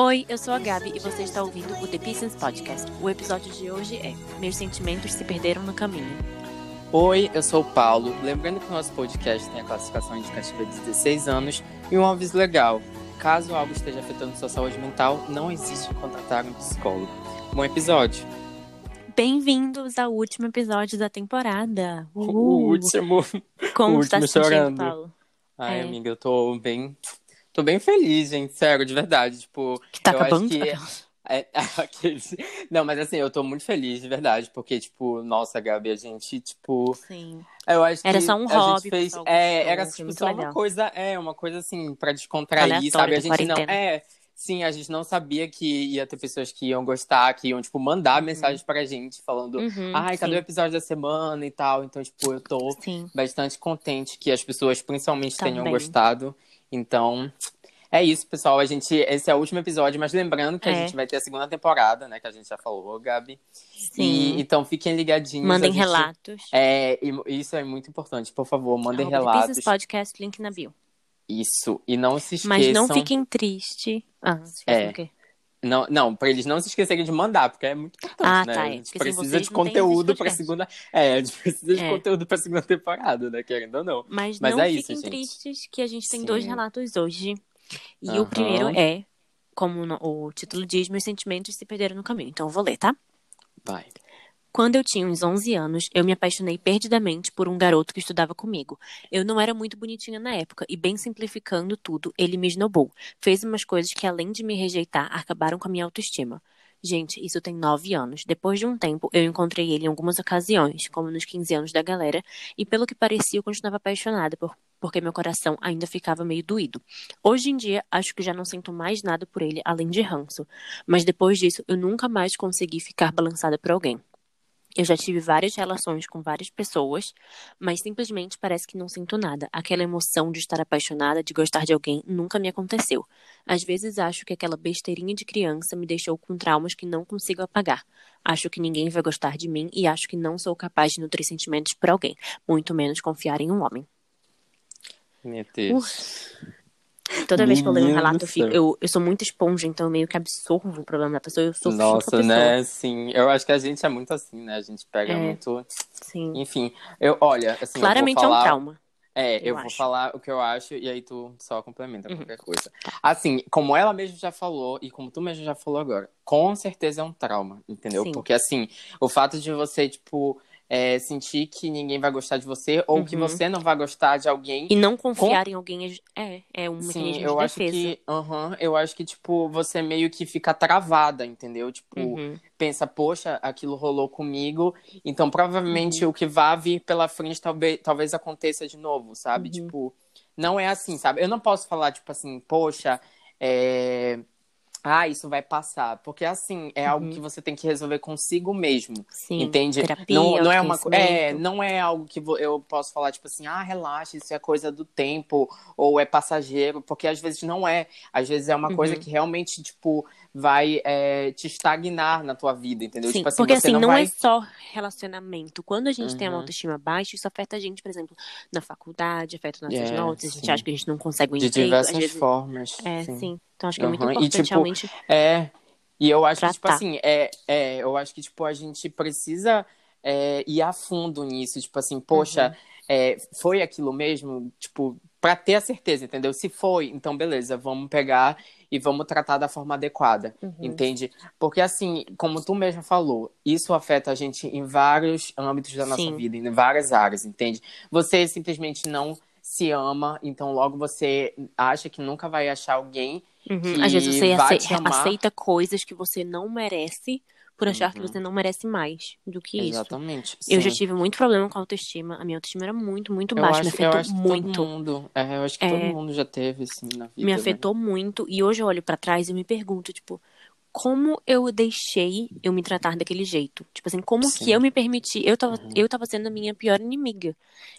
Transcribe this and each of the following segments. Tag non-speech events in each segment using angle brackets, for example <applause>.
Oi, eu sou a Gabi e você está ouvindo o The Pieces Podcast. O episódio de hoje é Meus sentimentos se perderam no caminho. Oi, eu sou o Paulo. Lembrando que o nosso podcast tem a classificação indicativa de 16 anos e um aviso legal. Caso algo esteja afetando sua saúde mental, não existe contratar um psicólogo. Bom episódio. Bem-vindos ao último episódio da temporada. <laughs> O Uhul. último. Como o está último se sentindo, chorando. Paulo? Ai, É. amiga, eu tô bem. Tô bem feliz, gente. Sério, de verdade. Tipo, Que tá eu acho acabando? que. <laughs> É, aqueles- Não, mas assim, eu tô muito feliz, de verdade, porque, tipo, nossa, Gabi, a gente, tipo, Sim. eu acho Era que só um a hobby, gente fez, é, era tipo, só uma legal. coisa, é, uma coisa assim, pra descontrair, Aleatório sabe? A gente não, é, sim, a gente não sabia que ia ter pessoas que iam gostar, que iam, tipo, mandar mensagens pra gente, falando, Uhum, ai, cadê o sim. episódio da semana e tal, então, tipo, eu tô Sim. bastante contente que as pessoas principalmente tenham Também. gostado. Então, é isso, pessoal. A gente, esse é o último episódio, mas lembrando que a É. gente vai ter a segunda temporada, né? Que a gente já falou, Gabi. Sim. E, então fiquem ligadinhos. Mandem a gente- relatos. É, e isso é muito importante. Por favor, mandem Arroba relatos. Pieces Podcast, link na bio. Isso. E não se esqueçam. Mas não fiquem tristes. Ah, se É. o quê? Não, não, pra eles não se esquecerem de mandar, porque é muito importante, Ah, né? tá, a é, gente precisa de conteúdo podcast. segunda. É, a gente precisa de É. conteúdo pra segunda temporada, né? Querendo ou não. Mas, Mas não é isso, fiquem gente. tristes que a gente tem Sim. dois relatos hoje. E Aham. o primeiro é, como o título diz, meus sentimentos se perderam no caminho. Então eu vou ler, tá? Vai. Quando eu tinha uns 11 anos, eu me apaixonei perdidamente por um garoto que estudava comigo. Eu não era muito bonitinha na época, e bem simplificando tudo, ele me esnobou. Fez umas coisas que, além de me rejeitar, acabaram com a minha autoestima. Gente, isso tem 9 anos. Depois de um tempo, eu encontrei ele em algumas ocasiões, como nos 15 anos da galera, e pelo que parecia, eu continuava apaixonada, por- porque meu coração ainda ficava meio doído. Hoje em dia, acho que já não sinto mais nada por ele além de ranço. Mas depois disso, eu nunca mais consegui ficar balançada por alguém. Eu já tive várias relações com várias pessoas, mas simplesmente parece que não sinto nada. Aquela emoção de estar apaixonada, de gostar de alguém, nunca me aconteceu. Às vezes acho que aquela besteirinha de criança me deixou com traumas que não consigo apagar. Acho que ninguém vai gostar de mim e acho que não sou capaz de nutrir sentimentos por alguém, muito menos confiar em um homem. Meu Deus. Toda vez que eu leio um relato, eu, fico- eu, eu sou muito esponja, então eu meio que absorvo o problema da pessoa. Eu sou Nossa, né? Sim. Eu acho que a gente é muito assim, né? A gente pega É. muito. Sim. Enfim, eu, olha, assim, Claramente falar... é um trauma. É, eu eu, vou falar o que eu acho e aí tu só complementa Uhum. qualquer coisa. Assim, como ela mesma já falou e como tu mesmo já falou agora, com certeza é um trauma, entendeu? Sim. Porque assim, o fato de você, tipo, é, sentir que ninguém vai gostar de você ou que Uhum. você não vai gostar de alguém. E não confiar em alguém é, é um Sim, eu de acho defesa. que, aham, eu acho que, tipo, você meio que fica travada, entendeu? Tipo, Uhum. pensa, poxa, aquilo rolou comigo, então Uhum. provavelmente o que vai vir pela frente talvez, talvez aconteça de novo, sabe? Uhum. Tipo, não é assim, sabe? Eu não posso falar, tipo assim, poxa, é... ah, isso vai passar, porque assim, é algo Uhum. que você tem que resolver consigo mesmo. Sim, Entende? terapia, não, não é uma é, não é algo que eu posso falar tipo assim, ah, relaxa, isso é coisa do tempo ou é passageiro, porque às vezes não é. Às vezes é uma coisa Uhum. que realmente tipo vai é, te estagnar na tua vida, entendeu? Sim, tipo assim, porque assim, não, não, vai é só relacionamento. Quando a gente tem uma Uhum. autoestima baixa, isso afeta a gente, por exemplo, na faculdade, afeta nossas É, notas, a gente sim. acha que a gente não consegue um de emprego, diversas vezes... formas. É, sim. Então acho que é muito Aham, e, importante tipo, realmente. É, e eu acho que, tipo Tratar. assim, é, é, eu acho que, tipo, a gente precisa é, ir a fundo nisso, tipo assim, poxa, Uhum. é, foi aquilo mesmo, tipo, pra ter a certeza, entendeu? Se foi, então beleza, vamos pegar e vamos tratar da forma adequada, Uhum. entende? Porque assim, como tu mesmo falou, isso afeta a gente em vários âmbitos da nossa Sim. vida, em várias áreas, entende? Você simplesmente não se ama, então logo você acha que nunca vai achar alguém Uhum. que Às vezes você vai ace- te amar. aceita coisas que você não merece por achar que Uhum. você não merece mais do que isso. Exatamente. Eu já tive muito problema com a autoestima. A minha autoestima era muito, muito baixa. acho, me eu afetou que muito. todo mundo. É, eu acho que É. todo mundo já teve, assim, na vida. me né? afetou muito. E hoje eu olho pra trás e me pergunto, tipo, como eu deixei eu me tratar daquele jeito? Tipo assim, como Sim. que eu me permiti? Eu tava, Uhum. eu tava sendo a minha pior inimiga.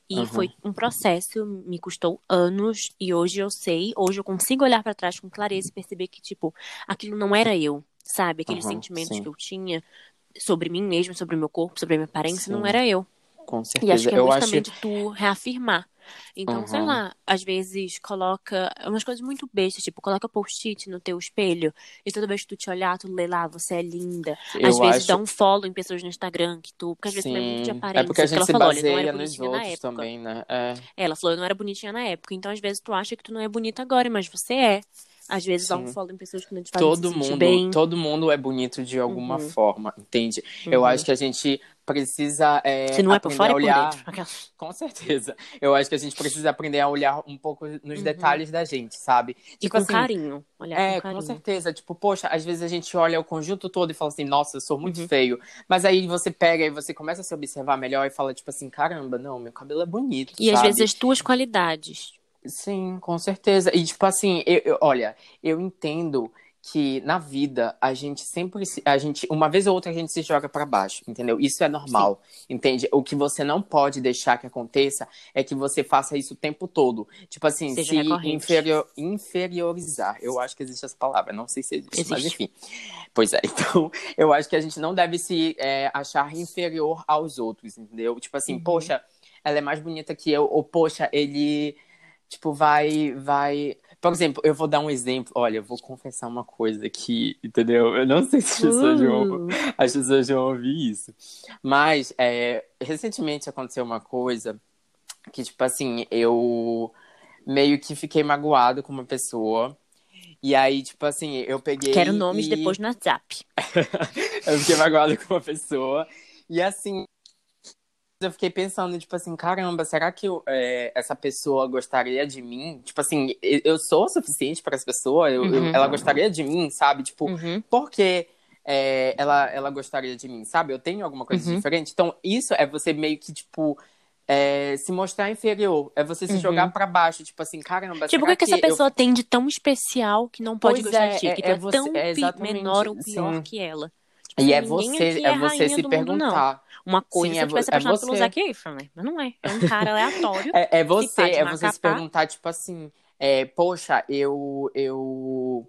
E Uhum. foi um processo, me custou anos. E hoje eu sei, hoje eu consigo olhar pra trás com clareza e perceber que, tipo, aquilo não era eu. Sabe? Aqueles Uhum, sentimentos sim. que eu tinha sobre mim mesmo, sobre o meu corpo, sobre a minha aparência, Sim. não era eu. Com E certeza. acho que é eu acho. justamente tu reafirmar Então, sei Uhum. lá, às vezes coloca umas coisas muito bestas, tipo, coloca post-it no teu espelho e toda vez que tu te olhar, tu lê lá, você é linda. Eu às vezes acho. dá um follow em pessoas no Instagram que tu, porque às vezes também é muito de Sim, aparência. é porque a gente se falou, baseia nos outros também, né? É, Ela falou, eu não era bonitinha na época, então às vezes tu acha que tu não é bonita agora, mas você é. Às vezes dá um sim. follow em pessoas que não te fazem Todo mundo, bem. todo mundo é bonito de alguma Uhum. forma, entende? Eu Uhum. acho que a gente precisa é, Se não é aprender fora, a é olhar. dentro. Aquelas- <laughs> Com certeza. Eu acho que a gente precisa aprender a olhar um pouco nos Uhum. detalhes da gente, sabe? E Tipo com assim, carinho. Olhar É, com com carinho. certeza. Tipo, poxa, às vezes a gente olha o conjunto todo e fala assim, nossa, eu sou muito Uhum. feio. Mas aí você pega e você começa a se observar melhor e fala, tipo assim, caramba, não, meu cabelo é bonito, E às sabe? vezes as tuas qualidades. Sim, com certeza. E, tipo assim, eu, eu- olha, eu entendo que na vida a gente sempre se- a gente uma vez ou outra a gente se joga pra baixo, entendeu? Isso é normal, entende? O que você não pode deixar que aconteça é que você faça isso o tempo todo. Tipo assim, Seja se recorrente. inferior, inferiorizar. Eu acho que existe essa palavra, não sei se existe, mas Existe. enfim. Pois é, <laughs> então eu acho que a gente não deve se é, achar inferior aos outros, entendeu? Tipo assim, Uhum. poxa, ela é mais bonita que eu, ou poxa, ele tipo vai vai. Por exemplo eu vou dar um exemplo. Olha eu vou confessar uma coisa aqui entendeu? Eu não sei se as pessoas vão Uh, as pessoas vão ouvir isso. Mas é, recentemente aconteceu uma coisa que tipo assim eu meio que fiquei magoado com uma pessoa. E aí tipo assim eu peguei quero nomes e... depois no WhatsApp. <laughs> eu fiquei magoado com uma pessoa. E assim, eu fiquei pensando, tipo assim, caramba, será que eu, é, essa pessoa gostaria de mim? Tipo assim, eu eu sou o suficiente para essa pessoa? Eu, eu- Uhum. ela gostaria de mim, sabe? Tipo, Uhum. por que é, ela, ela gostaria de mim, sabe? Eu tenho alguma coisa Uhum. diferente? Então, isso é você meio que, tipo, é, se mostrar inferior. É você se Uhum. jogar para baixo. Tipo assim, caramba, Tipo, o que, que essa eu- pessoa tem de tão especial que não pode Pois gostar é, de ti? é- que é é, você- tão é menor ou pior sim. que ela. Tipo, E assim, é você, é rainha você se do mundo, perguntar. Uma coisa Sim, é eu tivesse vo- é pelo você. Zac Efron? Mas não é. É um <laughs> cara aleatório. É, é pá você, é você se perguntar, tipo assim, é, poxa, eu, eu,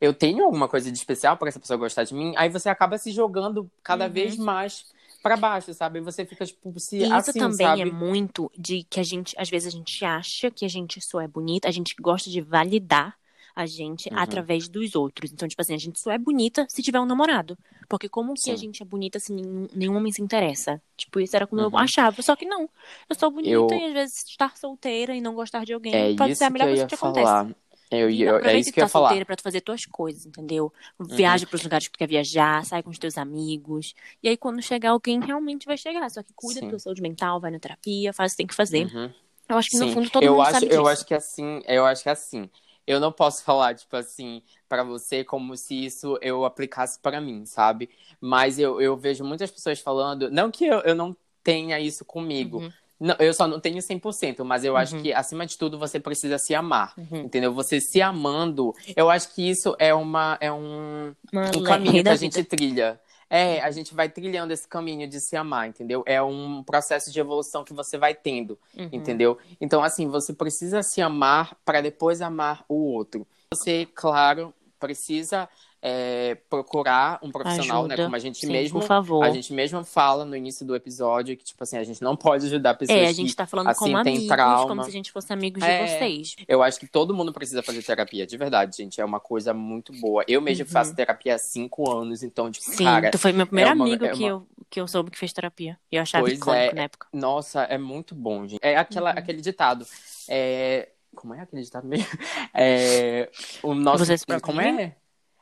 eu tenho alguma coisa de especial para essa pessoa gostar de mim? Aí você acaba se jogando cada Uhum. vez mais para baixo, sabe? E você fica, tipo, se E isso assim, também sabe? é muito de que a gente, às vezes, a gente acha que a gente só é bonita, a gente gosta de validar a gente Uhum. através dos outros. Então, tipo assim, a gente só é bonita se tiver um namorado. Porque como que a Sim. gente é bonita se nenhum, nenhum homem se interessa? Tipo, isso era como eu Uhum. achava. Só que não. Eu sou bonita Eu- e às vezes estar solteira e não gostar de alguém É pode ser a melhor eu coisa que te acontece. falar. Eu, E eu, é isso que eu tá ia falar. Uhum. solteira pra tu fazer tuas coisas, entendeu? Viaja pros lugares que tu quer viajar, sai com os teus amigos. E aí, quando chegar alguém, realmente vai chegar. Só que cuida Sim. da tua saúde mental, vai na terapia, faz o que tem que fazer. Uhum. Eu acho que, no Sim, fundo, todo eu mundo acho, sabe eu disso. acho que assim, eu acho que assim, eu não posso <laughs> falar tipo assim pra você como se isso eu aplicasse pra mim, sabe? Mas eu, eu vejo muitas pessoas falando, não que eu, eu não tenha isso comigo. Uhum. Não, eu só não tenho 100%, mas eu acho Uhum. que acima de tudo você precisa se amar, Uhum. entendeu? Você se amando, eu acho que isso é uma é um Uma um caminho que a gente trilha. É, a gente vai trilhando esse caminho de se amar, entendeu? É um processo de evolução que você vai tendo, Uhum. entendeu? Então, assim, você precisa se amar para depois amar o outro. Você, claro, precisa é, procurar um profissional, né? Ajuda. Como a gente Sim, mesmo, por favor. a gente mesmo fala no início do episódio que tipo assim a gente não pode ajudar pessoas É, a que gente tá falando assim, como tem amigos, trauma. como se a gente fosse amigos É. de vocês. Eu acho que todo mundo precisa fazer terapia, de verdade, gente. É uma coisa muito boa. Eu mesmo Uhum. faço terapia há cinco anos, então, tipo, Sim, cara, tu foi meu primeiro é uma- amigo é que, uma- eu, que eu soube que fez terapia. E eu achava Pois icônico é. na época. nossa, é muito bom, gente. É aquela, Uhum. aquele ditado. É... Como é aquele ditado mesmo? <laughs> É... O nosso... Você se Como é?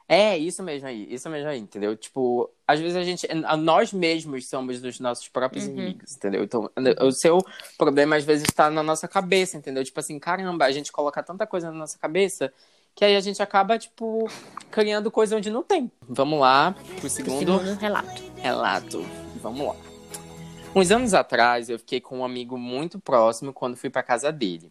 É, isso mesmo aí, isso mesmo aí, entendeu? Tipo, às vezes a gente, nós mesmos somos os nossos próprios Uhum. inimigos, entendeu? Então, o seu problema às vezes está na nossa cabeça, entendeu? Tipo assim, caramba, a gente coloca tanta coisa na nossa cabeça que aí a gente acaba, tipo, criando coisa onde não tem. Vamos lá pro Pro segundo segundo relato. relato. Vamos lá. Uns anos atrás, eu fiquei com um amigo muito próximo quando fui pra casa dele.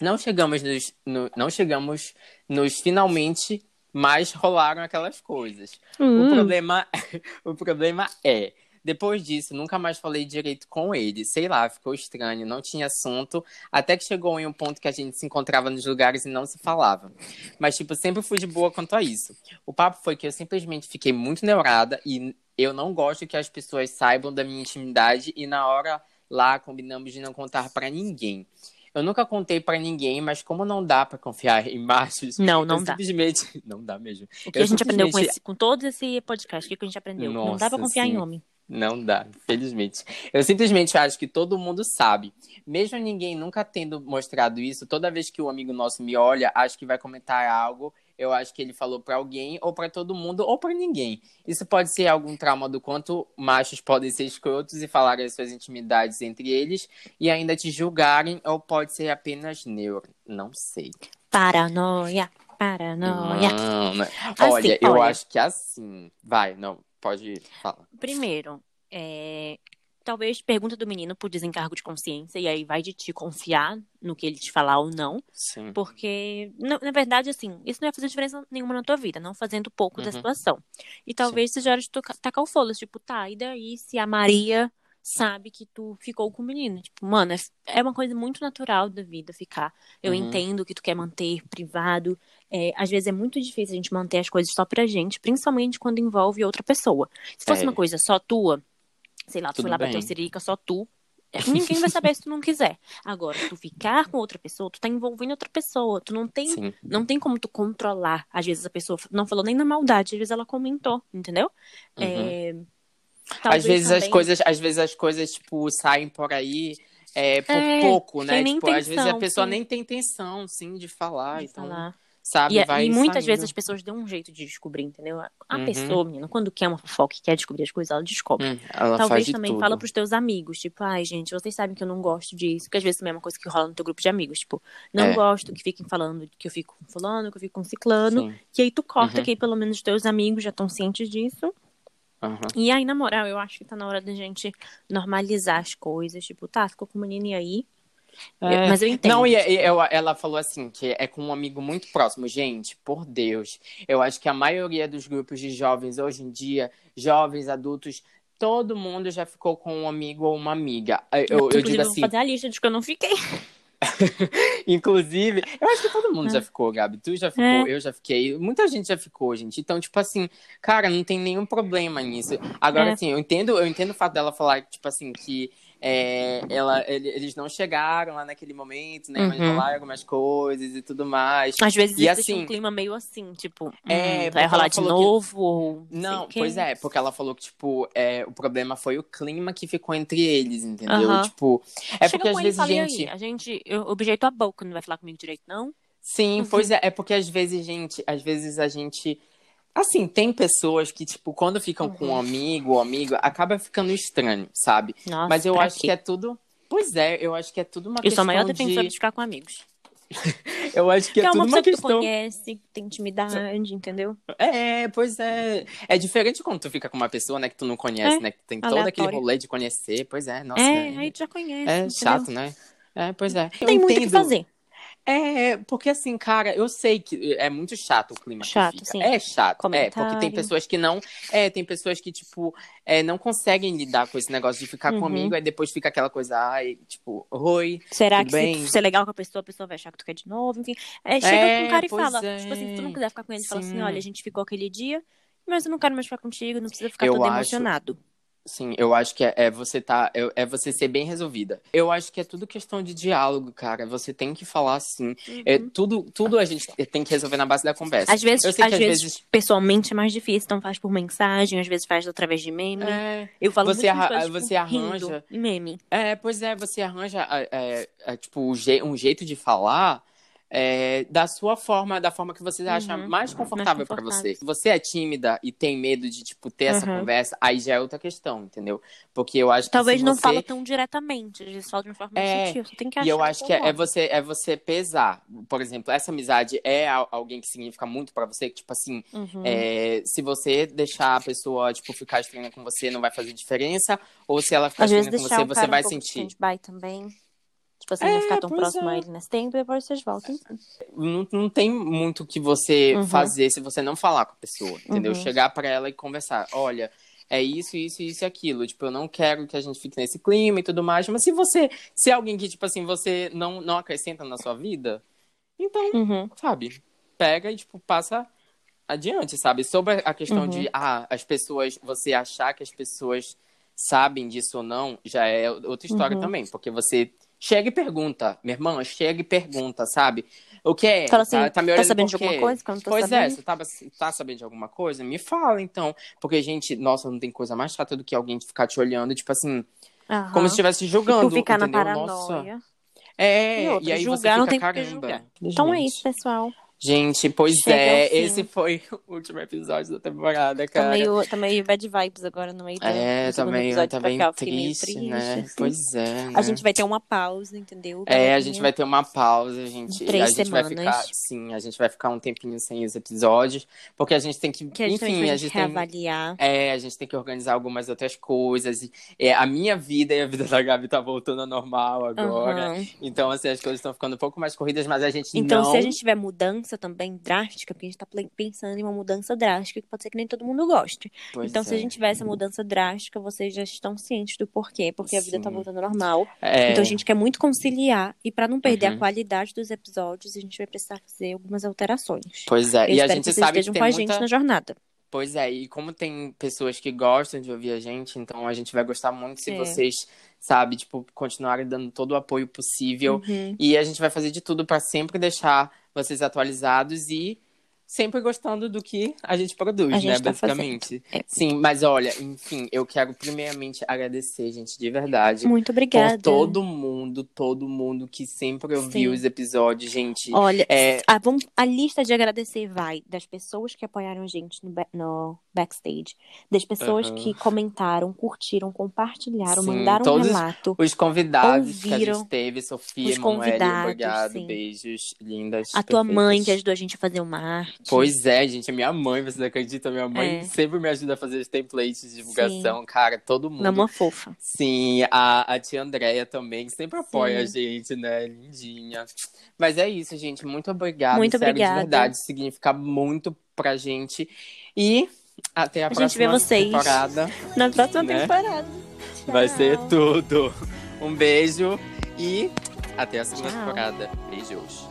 Não chegamos nos, no- não chegamos nos finalmente, mas rolaram aquelas coisas. O Hum. problema, <laughs> o problema é, depois disso, nunca mais falei direito com ele. Sei lá, ficou estranho, não tinha assunto, até que chegou em um ponto que a gente se encontrava nos lugares e não se falava. Mas tipo, sempre fui de boa quanto a isso. O papo foi que eu simplesmente fiquei muito neurada e eu não gosto que as pessoas saibam da minha intimidade e na hora lá combinamos de não contar pra ninguém. Eu nunca contei pra ninguém, mas como não dá pra confiar em machos, Não, não dá. simplesmente <laughs> não dá mesmo. O que Eu a gente aprendeu com, simplesmente- esse, com todo esse podcast, o que a gente aprendeu? não dá pra Nossa, confiar em sim. homem. Não dá, infelizmente. Eu simplesmente acho que todo mundo sabe. Mesmo ninguém nunca tendo mostrado isso, toda vez que um amigo nosso me olha, acho que vai comentar algo, eu acho que ele falou pra alguém, ou pra todo mundo, ou pra ninguém. Isso pode ser algum trauma do quanto machos podem ser escrotos e falarem as suas intimidades entre eles e ainda te julgarem, ou pode ser apenas neuro. Não sei. Paranoia, paranoia. Mano, Assim, olha, eu olha. acho que assim. Vai, não, pode falar. Primeiro, é, talvez pergunta do menino por desencargo de consciência, e aí vai de ti confiar no que ele te falar ou não. Sim. Porque, na, na verdade, assim, isso não vai fazer diferença nenhuma na tua vida, não fazendo pouco da Uhum. situação. E talvez seja hora de tu ca- tacar o foda-se, tipo, tá, e daí se a Maria sabe que tu ficou com o menino? Tipo, mano, é, é uma coisa muito natural da vida ficar. Eu Uhum. entendo que tu quer manter privado. É, às vezes é muito difícil a gente manter as coisas só pra gente, principalmente quando envolve outra pessoa. Se fosse É. uma coisa só tua, sei lá, tu Tudo foi lá bem. bater só tu, é, <laughs> ninguém vai saber se tu não quiser. Agora, tu ficar com outra pessoa, tu tá envolvendo outra pessoa. Tu não tem, Sim. não tem como tu controlar. Às vezes a pessoa não falou nem na maldade, às vezes ela comentou, entendeu? Uhum. É, Às talvez vezes as também- coisas, às vezes as coisas, tipo, saem por aí é, por É, pouco, né? Tipo, às vezes a intenção, pessoa sim. nem tem intenção, sim, de falar. de então, falar. sabe, E, vai e muitas saindo. vezes as pessoas dão um jeito de descobrir, entendeu? A Uhum. pessoa, menina, quando quer uma fofoca e quer descobrir as coisas, ela descobre. Hum, ela Talvez também tudo. fala pros teus amigos, tipo, ai, gente, vocês sabem que eu não gosto disso, porque às vezes também é uma coisa que rola no teu grupo de amigos, tipo, não É. gosto que fiquem falando que eu fico com fulano, que eu fico com ciclano, Sim. que aí tu corta Uhum. que aí pelo menos os teus amigos já estão cientes disso. Aham. E aí, na moral, eu acho que tá na hora da gente normalizar as coisas, tipo, tá, ficou com o menino e aí? Eu- É. mas eu entendo. Não, e, e eu- ela falou assim, que é com um amigo muito próximo. Gente, por Deus, eu acho que a maioria dos grupos de jovens hoje em dia, jovens, adultos, todo mundo já ficou com um amigo ou uma amiga. Eu, eu digo eu vou assim, fazer a lista de que eu não fiquei. <laughs> Inclusive, eu acho que todo mundo já ficou, Gabi. Tu já ficou, É. eu já fiquei. Muita gente já ficou, gente. Então, tipo assim, cara, não tem nenhum problema nisso. Agora, É. assim, eu entendo, eu entendo o fato dela falar, tipo assim, que é, ela, ele- eles não chegaram lá naquele momento, né? Mas Uhum. rolaram algumas coisas e tudo mais. Às vezes E existe assim- um clima meio assim, tipo, É, hum, vai rolar de falou que- novo, ou não pois é, porque ela falou que, tipo, é, o problema foi o clima que ficou entre eles, entendeu? Aham. Tipo, é Chega porque às vezes, e gente. aí, a gente, eu objeto a boca, não vai falar comigo direito, não? Sim, pois é, é porque às vezes, gente, às vezes a gente. Assim, tem pessoas que, tipo, quando ficam com um Uhum. amigo ou amigo, acaba ficando estranho, sabe? Nossa, Mas eu acho quê? que é tudo. Pois é, eu acho que é tudo uma Eu sou a questão maior defensora de de. ficar com amigos. <laughs> Eu acho que Que é é tudo uma uma pessoa que tu questão. conhece, que tem intimidade, entendeu? É, pois é. É diferente quando tu fica com uma pessoa, né, que tu não conhece, É, né? Que tem todo aquele rolê de conhecer. Pois é, nossa. é, aí tu já conhece, é entendeu? chato, né? É, pois é. Tem muito o que fazer. É, porque assim, cara, eu sei que é muito chato o clima Chato, que fica. sim. É chato, é, porque tem Comentário. pessoas que não, é, tem pessoas que, tipo, é, não conseguem lidar com esse negócio de ficar Uhum. comigo, aí depois fica aquela coisa, ai, tipo, oi, Será que bem? se tu ser legal com a pessoa, a pessoa vai achar que tu quer de novo, enfim. É, chega É, com um cara e fala, é. tipo assim, se tu não quiser ficar com ele, fala assim, Sim. olha, a gente ficou aquele dia, mas eu não quero mais ficar contigo, não precisa ficar Eu todo acho- emocionado. Sim, eu acho que é, é você tá, é, é você ser bem resolvida. Eu acho que é tudo questão de diálogo, cara. Você tem que falar assim. É, tudo, tudo a gente tem que resolver na base da conversa. Uhum. Às vezes, às às vezes, vezes pessoalmente é mais difícil, então faz por mensagem, às vezes faz através de meme. é, Eu falo Você muito arra- você arranja- meme. É, pois é, você arranja é, é, é, tipo um jeito de falar é, da sua forma, da forma que você acha Uhum, mais confortável pra confortável. você. Se você é tímida e tem medo de tipo ter essa Uhum. conversa, aí já é outra questão, entendeu? Porque eu acho Talvez que se não você... fala tão diretamente, fala de uma forma É, sutil. Você tem que achar E eu acho que é, é você é você pesar. Por exemplo, essa amizade é al- alguém que significa muito pra você, que tipo assim, Uhum. é, se você deixar a pessoa tipo ficar estranha com você, não vai fazer diferença, ou se ela ficar Às estranha com você, você cara vai um sentir. stand-by também. Tipo assim, É, não ficar tão próximo é. a ele nesse tempo e depois vocês voltam. não, não tem muito o que você Uhum. fazer se você não falar com a pessoa, entendeu? Uhum. Chegar pra ela e conversar. Olha, é isso, isso, isso e aquilo. Tipo, eu não quero que a gente fique nesse clima e tudo mais. Mas se você, se é alguém que, tipo assim, você não, não acrescenta na sua vida, então, Uhum. sabe, pega e, tipo, passa adiante, sabe? Sobre a questão Uhum. de, ah, as pessoas, você achar que as pessoas sabem disso ou não, já é outra história Uhum. também. Porque você chega e pergunta. Minha irmã, chega e pergunta, sabe? O que é? Fala assim, tá, tá me tá olhando sabendo por de alguma coisa? Que eu não tô Pois é, sabendo. você tá, tá sabendo de alguma coisa? Me fala, então. Porque, gente, nossa, não tem coisa mais chata do que alguém ficar te olhando, tipo assim, Aham. como se estivesse julgando. tu ficar na entendeu? Nossa. paranoia. É, E outra, e aí julgar você não fica, tem por que caramba. julgar. Então é Gente. isso, pessoal. Gente, pois Chega é, esse foi <laughs> o último episódio da temporada, Tá cara. meio, tá meio bad vibes agora no meio do, É, tá meio, episódio tá bem cá. Triste, triste, né? assim. Pois é, né? A gente vai ter uma pausa, entendeu? É, a gente vai ter uma pausa, gente. Três a gente vai semanas. ficar, sim, a gente vai ficar um tempinho sem os episódios, porque a gente tem que, Que a gente, enfim, vai a gente tem, reavaliar. é, a gente tem que organizar algumas outras coisas. E, é, a minha vida e a vida da Gabi tá voltando ao normal agora. Aham. Então, assim, as coisas estão ficando um pouco mais corridas, mas a gente Então, não. se a gente tiver mudança também drástica, porque a gente tá ple- pensando em uma mudança drástica, que pode ser que nem todo mundo goste. Pois então, se é. a gente tiver essa mudança drástica, vocês já estão cientes do porquê, porque a vida tá Sim. voltando ao normal. É, Então, a gente quer muito conciliar, e pra não perder Uhum. a qualidade dos episódios, a gente vai precisar fazer algumas alterações. Pois é, Eu e a gente que vocês sabe que estejam tem com a muita... gente na jornada. Pois é, e como tem pessoas que gostam de ouvir a gente, então a gente vai gostar muito se É. vocês, sabe, tipo, continuarem dando todo o apoio possível. Uhum. E a gente vai fazer de tudo pra sempre deixar vocês atualizados e sempre gostando do que a gente produz, A gente né, tá basicamente. É. Sim, mas olha, enfim, eu quero primeiramente agradecer, gente, de verdade. Muito obrigada. Por todo mundo, todo mundo que sempre ouviu Sim. os episódios, gente. Olha, É, a, a lista de agradecer vai das pessoas que apoiaram a gente no, no backstage, das pessoas Aham. que comentaram, curtiram, compartilharam, Sim, mandaram um relato. Os convidados que a Ouviram gente teve, Sofia, os obrigado, sim. beijos, lindas. A tua mãe que perfeitas. ajudou a gente a fazer uma arte. Pois é, gente, a minha mãe, vocês acreditam? Minha mãe É. sempre me ajuda a fazer os templates de divulgação, cara, todo mundo. Mamã fofa. Sim, a, a tia Andréia também, que sempre apoia Sim. a gente, né? Lindinha. Mas é isso, gente. Muito obrigada. Muito sério, obrigada. De verdade, significa muito pra gente. E até a, A gente vê próxima vocês. temporada. Na próxima Né? temporada. Vai ser tudo. Um beijo e até a segunda Tchau. temporada. Beijos.